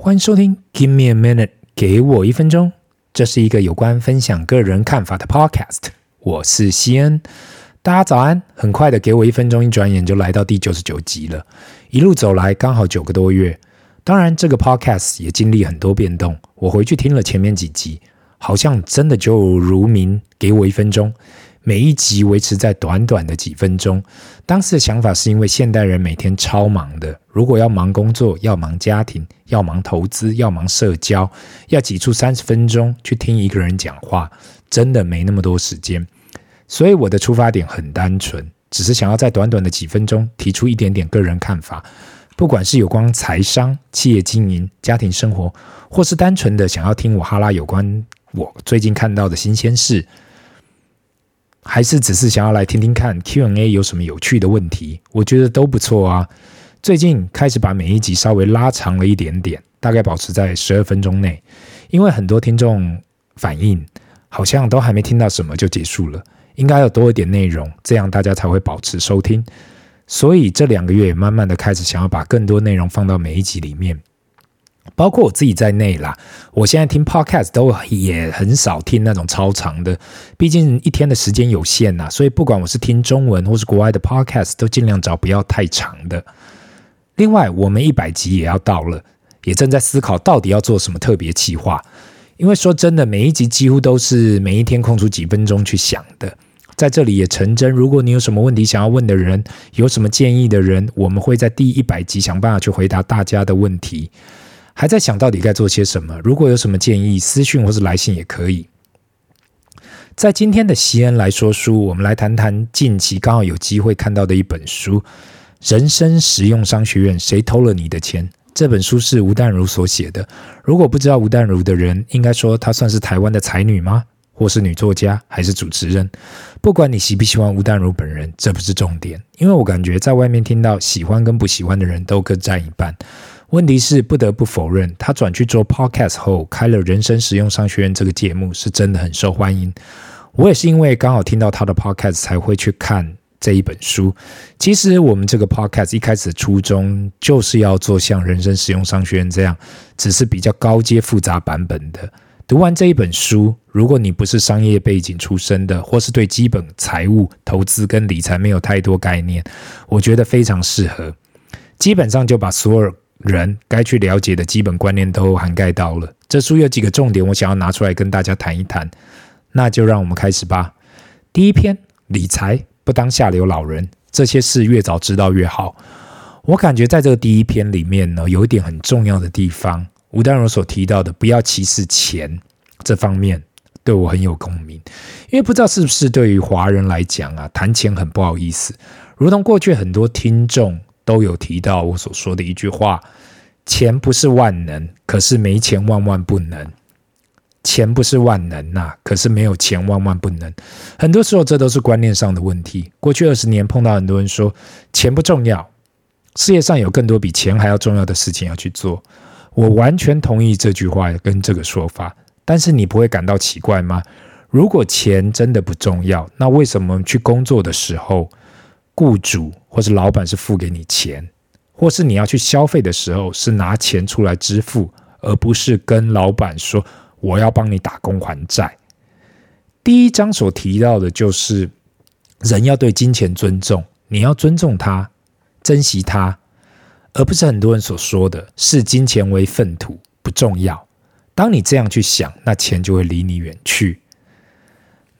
欢迎收听《Give Me a Minute》，给我一分钟。这是一个有关分享个人看法的 Podcast。我是西恩，大家早安。很快的，给我一分钟，一转眼就来到第九十九集了。一路走来，刚好九个多月。当然，这个 Podcast 也经历很多变动。我回去听了前面几集，好像真的就如名“给我一分钟”。每一集维持在短短的几分钟。当时的想法是因为现代人每天超忙的，如果要忙工作、要忙家庭、要忙投资、要忙社交，要挤出三十分钟去听一个人讲话，真的没那么多时间。所以我的出发点很单纯，只是想要在短短的几分钟提出一点点个人看法，不管是有关财商、企业经营、家庭生活，或是单纯的想要听我哈拉有关我最近看到的新鲜事。还是只是想要来听听看 Q&A 有什么有趣的问题，我觉得都不错啊。最近开始把每一集稍微拉长了一点点，大概保持在十二分钟内，因为很多听众反映好像都还没听到什么就结束了，应该要多一点内容，这样大家才会保持收听。所以这两个月慢慢的开始想要把更多内容放到每一集里面。包括我自己在内啦，我现在听 podcast 都也很少听那种超长的，毕竟一天的时间有限呐，所以不管我是听中文或是国外的 podcast，都尽量找不要太长的。另外，我们一百集也要到了，也正在思考到底要做什么特别企划。因为说真的，每一集几乎都是每一天空出几分钟去想的，在这里也成真。如果你有什么问题想要问的人，有什么建议的人，我们会在第一百集想办法去回答大家的问题。还在想到底该做些什么？如果有什么建议，私讯或是来信也可以。在今天的西恩来说书，我们来谈谈近期刚好有机会看到的一本书《人生实用商学院：谁偷了你的钱》。这本书是吴淡如所写的。如果不知道吴淡如的人，应该说她算是台湾的才女吗？或是女作家，还是主持人？不管你喜不喜欢吴淡如本人，这不是重点。因为我感觉在外面听到喜欢跟不喜欢的人都各占一半。问题是不得不否认，他转去做 podcast 后，开了人生实用商学院这个节目，是真的很受欢迎。我也是因为刚好听到他的 podcast 才会去看这一本书。其实我们这个 podcast 一开始初衷就是要做像人生实用商学院这样，只是比较高阶复杂版本的。读完这一本书，如果你不是商业背景出身的，或是对基本财务、投资跟理财没有太多概念，我觉得非常适合。基本上就把所有人该去了解的基本观念都涵盖到了。这书有几个重点，我想要拿出来跟大家谈一谈。那就让我们开始吧。第一篇，理财不当下流老人，这些事越早知道越好。我感觉在这个第一篇里面呢，有一点很重要的地方，吴淡如所提到的不要歧视钱这方面，对我很有共鸣。因为不知道是不是对于华人来讲啊，谈钱很不好意思，如同过去很多听众。都有提到我所说的一句话：钱不是万能，可是没钱万万不能。钱不是万能呐，可是没有钱万万不能。很多时候，这都是观念上的问题。过去二十年，碰到很多人说钱不重要，世界上有更多比钱还要重要的事情要去做。我完全同意这句话跟这个说法。但是你不会感到奇怪吗？如果钱真的不重要，那为什么去工作的时候，雇主或是老板是付给你钱，或是你要去消费的时候是拿钱出来支付，而不是跟老板说我要帮你打工还债。第一章所提到的就是人要对金钱尊重，你要尊重它，珍惜它，而不是很多人所说的视金钱为粪土，不重要。当你这样去想，那钱就会离你远去。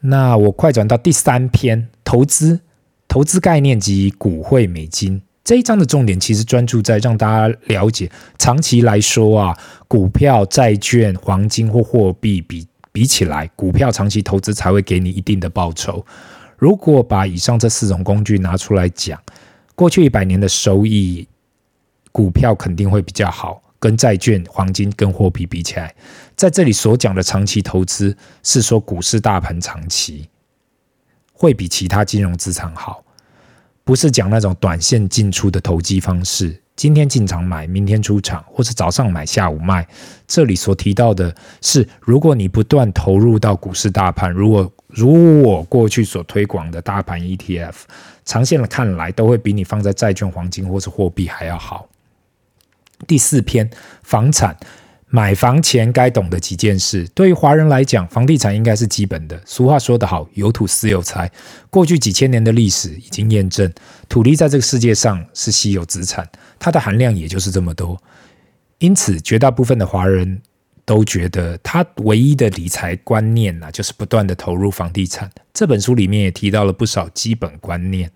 那我快转到第三篇，投资。投资概念及股汇美金这一章的重点，其实专注在让大家了解，长期来说啊，股票、债券、黄金或货币比比起来，股票长期投资才会给你一定的报酬。如果把以上这四种工具拿出来讲，过去一百年的收益，股票肯定会比较好，跟债券、黄金跟货币比起来，在这里所讲的长期投资，是说股市大盘长期。会比其他金融资产好，不是讲那种短线进出的投机方式，今天进场买，明天出场，或是早上买，下午卖。这里所提到的是，如果你不断投入到股市大盘，如果如我过去所推广的大盘 ETF，长线的看来都会比你放在债券、黄金或是货币还要好。第四篇，房产。买房前该懂的几件事，对于华人来讲，房地产应该是基本的。俗话说得好，“有土斯有财”。过去几千年的历史已经验证，土地在这个世界上是稀有资产，它的含量也就是这么多。因此，绝大部分的华人都觉得，他唯一的理财观念啊，就是不断的投入房地产。这本书里面也提到了不少基本观念。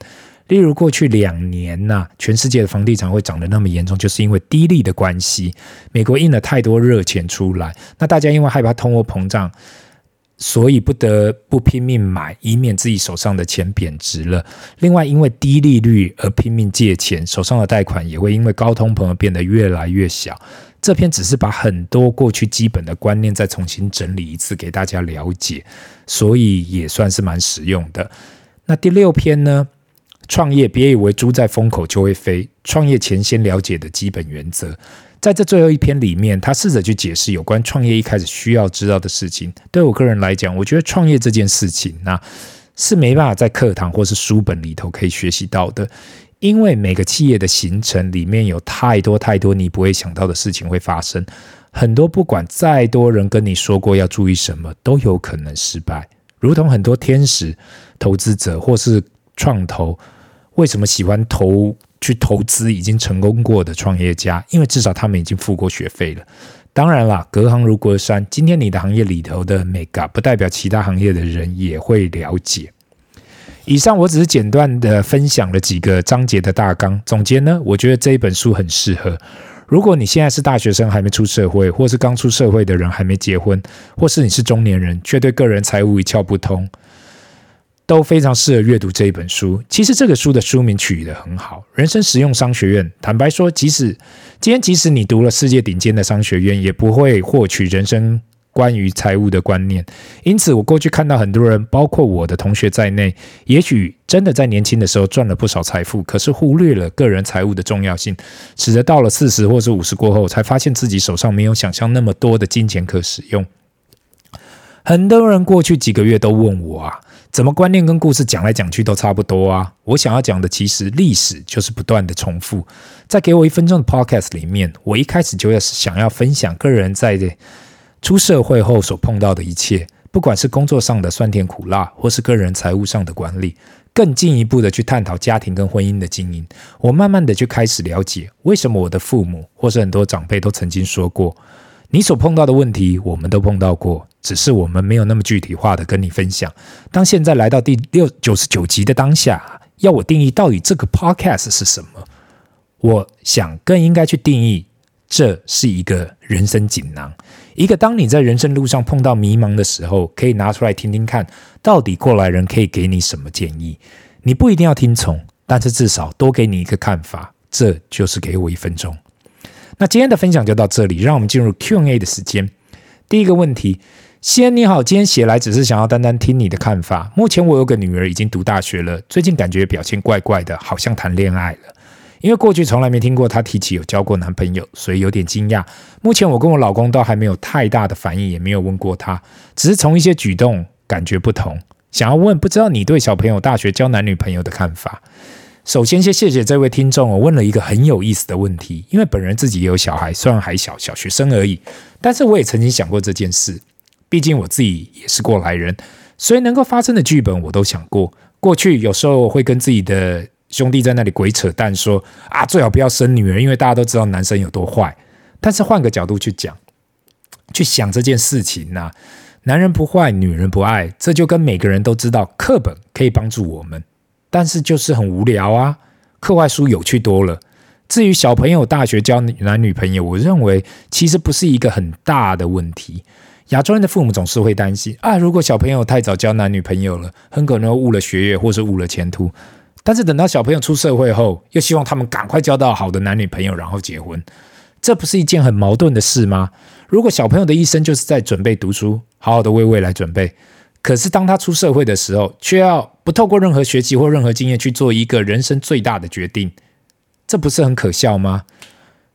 例如过去两年呐、全世界的房地产会涨得那么严重，就是因为低利的关系。美国印了太多热钱出来，那大家因为害怕通货膨胀，所以不得不拼命买，以免自己手上的钱贬值了。另外，因为低利率而拼命借钱，手上的贷款也会因为高通膨而变得越来越小。这篇只是把很多过去基本的观念再重新整理一次给大家了解，所以也算是蛮实用的。那第六篇呢？创业，别以为猪在风口就会飞。创业前先了解的基本原则，在这最后一篇里面，他试着去解释有关创业一开始需要知道的事情。对我个人来讲，我觉得创业这件事情那是没办法在课堂或是书本里头可以学习到的，因为每个企业的形成里面有太多太多你不会想到的事情会发生，很多不管再多人跟你说过要注意什么，都有可能失败。如同很多天使投资者或是创投。为什么喜欢投去投资已经成功过的创业家？因为至少他们已经付过学费了。当然啦，隔行如隔山。今天你的行业里头的 mega，不代表其他行业的人也会了解。以上我只是简短的分享了几个章节的大纲。总结呢，我觉得这一本书很适合。如果你现在是大学生还没出社会，或是刚出社会的人还没结婚，或是你是中年人却对个人财务一窍不通。都非常适合阅读这一本书。其实这个书的书名取得很好，《人生实用商学院》。坦白说，即使今天即使你读了世界顶尖的商学院，也不会获取人生关于财务的观念。因此，我过去看到很多人，包括我的同学在内，也许真的在年轻的时候赚了不少财富，可是忽略了个人财务的重要性，使得到了四十或是五十过后，才发现自己手上没有想象那么多的金钱可使用。很多人过去几个月都问我啊。怎么观念跟故事讲来讲去都差不多啊？我想要讲的其实历史就是不断的重复。在给我一分钟的 podcast 里面，我一开始就要想要分享个人在出社会后所碰到的一切，不管是工作上的酸甜苦辣，或是个人财务上的管理，更进一步的去探讨家庭跟婚姻的经营。我慢慢的就开始了解，为什么我的父母或是很多长辈都曾经说过。你所碰到的问题，我们都碰到过，只是我们没有那么具体化的跟你分享。当现在来到第六九十九集的当下，要我定义到底这个 podcast 是什么？我想更应该去定义，这是一个人生锦囊，一个当你在人生路上碰到迷茫的时候，可以拿出来听听看，到底过来人可以给你什么建议。你不一定要听从，但是至少多给你一个看法。这就是给我一分钟。那今天的分享就到这里，让我们进入 Q&A 的时间。第一个问题，西恩你好，今天写来只是想要单单听你的看法。目前我有个女儿已经读大学了，最近感觉表现怪怪的，好像谈恋爱了。因为过去从来没听过她提起有交过男朋友，所以有点惊讶。目前我跟我老公都还没有太大的反应，也没有问过她，只是从一些举动感觉不同，想要问，不知道你对小朋友大学交男女朋友的看法。首先，先谢谢这位听众，我问了一个很有意思的问题，因为本人自己也有小孩，虽然还小，小学生而已，但是我也曾经想过这件事。毕竟我自己也是过来人，所以能够发生的剧本我都想过。过去有时候我会跟自己的兄弟在那里鬼扯淡，说啊，最好不要生女儿，因为大家都知道男生有多坏。但是换个角度去讲，去想这件事情呢，男人不坏，女人不爱，这就跟每个人都知道，课本可以帮助我们。但是就是很无聊啊，课外书有趣多了。至于小朋友大学交男女朋友，我认为其实不是一个很大的问题。亚洲人的父母总是会担心啊，如果小朋友太早交男女朋友了，很可能误了学业或是误了前途。但是等到小朋友出社会后，又希望他们赶快交到好的男女朋友，然后结婚，这不是一件很矛盾的事吗？如果小朋友的一生就是在准备读书，好好的为未来准备。可是，当他出社会的时候，却要不透过任何学习或任何经验去做一个人生最大的决定，这不是很可笑吗？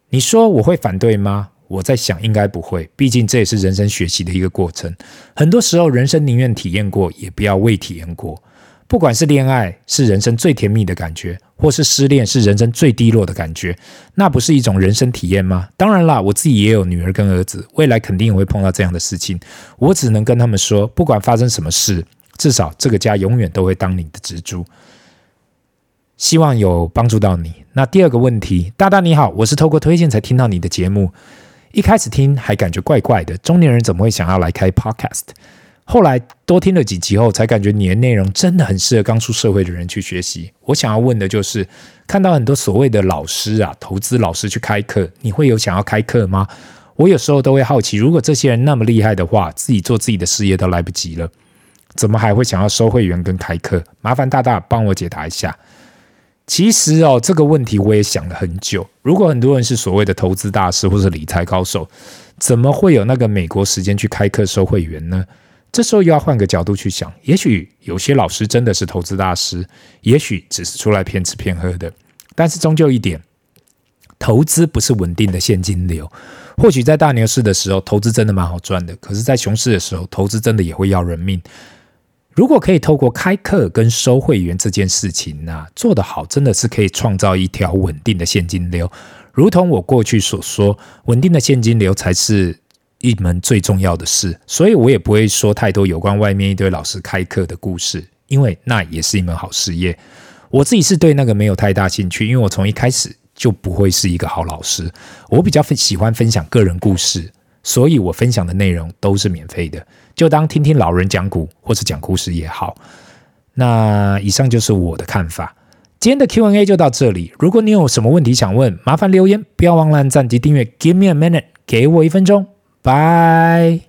你说我会反对吗？我在想，应该不会。毕竟这也是人生学习的一个过程。很多时候，人生宁愿体验过，也不要未体验过。不管是恋爱是人生最甜蜜的感觉，或是失恋是人生最低落的感觉，那不是一种人生体验吗？当然啦，我自己也有女儿跟儿子，未来肯定也会碰到这样的事情。我只能跟他们说，不管发生什么事，至少这个家永远都会当你的支柱。希望有帮助到你。那第二个问题，大大你好，我是透过推荐才听到你的节目，一开始听还感觉怪怪的，中年人怎么会想要来开 Podcast？后来多听了几集后，才感觉你的内容真的很适合刚出社会的人去学习。我想要问的就是，看到很多所谓的老师啊，投资老师去开课，你会有想要开课吗？我有时候都会好奇，如果这些人那么厉害的话，自己做自己的事业都来不及了，怎么还会想要收会员跟开课？麻烦大大帮我解答一下。其实哦，这个问题我也想了很久。如果很多人是所谓的投资大师或是理财高手，怎么会有那个美国时间去开课收会员呢？这时候又要换个角度去想，也许有些老师真的是投资大师，也许只是出来骗吃骗喝的。但是终究一点，投资不是稳定的现金流。或许在大牛市的时候，投资真的蛮好赚的，可是，在熊市的时候，投资真的也会要人命。如果可以透过开课跟收会员这件事情呢，做得好，真的是可以创造一条稳定的现金流。如同我过去所说，稳定的现金流才是。一门最重要的事，所以我也不会说太多有关外面一堆老师开课的故事，因为那也是一门好事业。我自己是对那个没有太大兴趣，因为我从一开始就不会是一个好老师。我比较喜欢分享个人故事，所以我分享的内容都是免费的，就当听听老人讲古或者讲故事也好。那以上就是我的看法。今天的 Q&A 就到这里。如果你有什么问题想问，麻烦留言，不要忘了按赞及订阅。Give me a minute，给我一分钟。拜。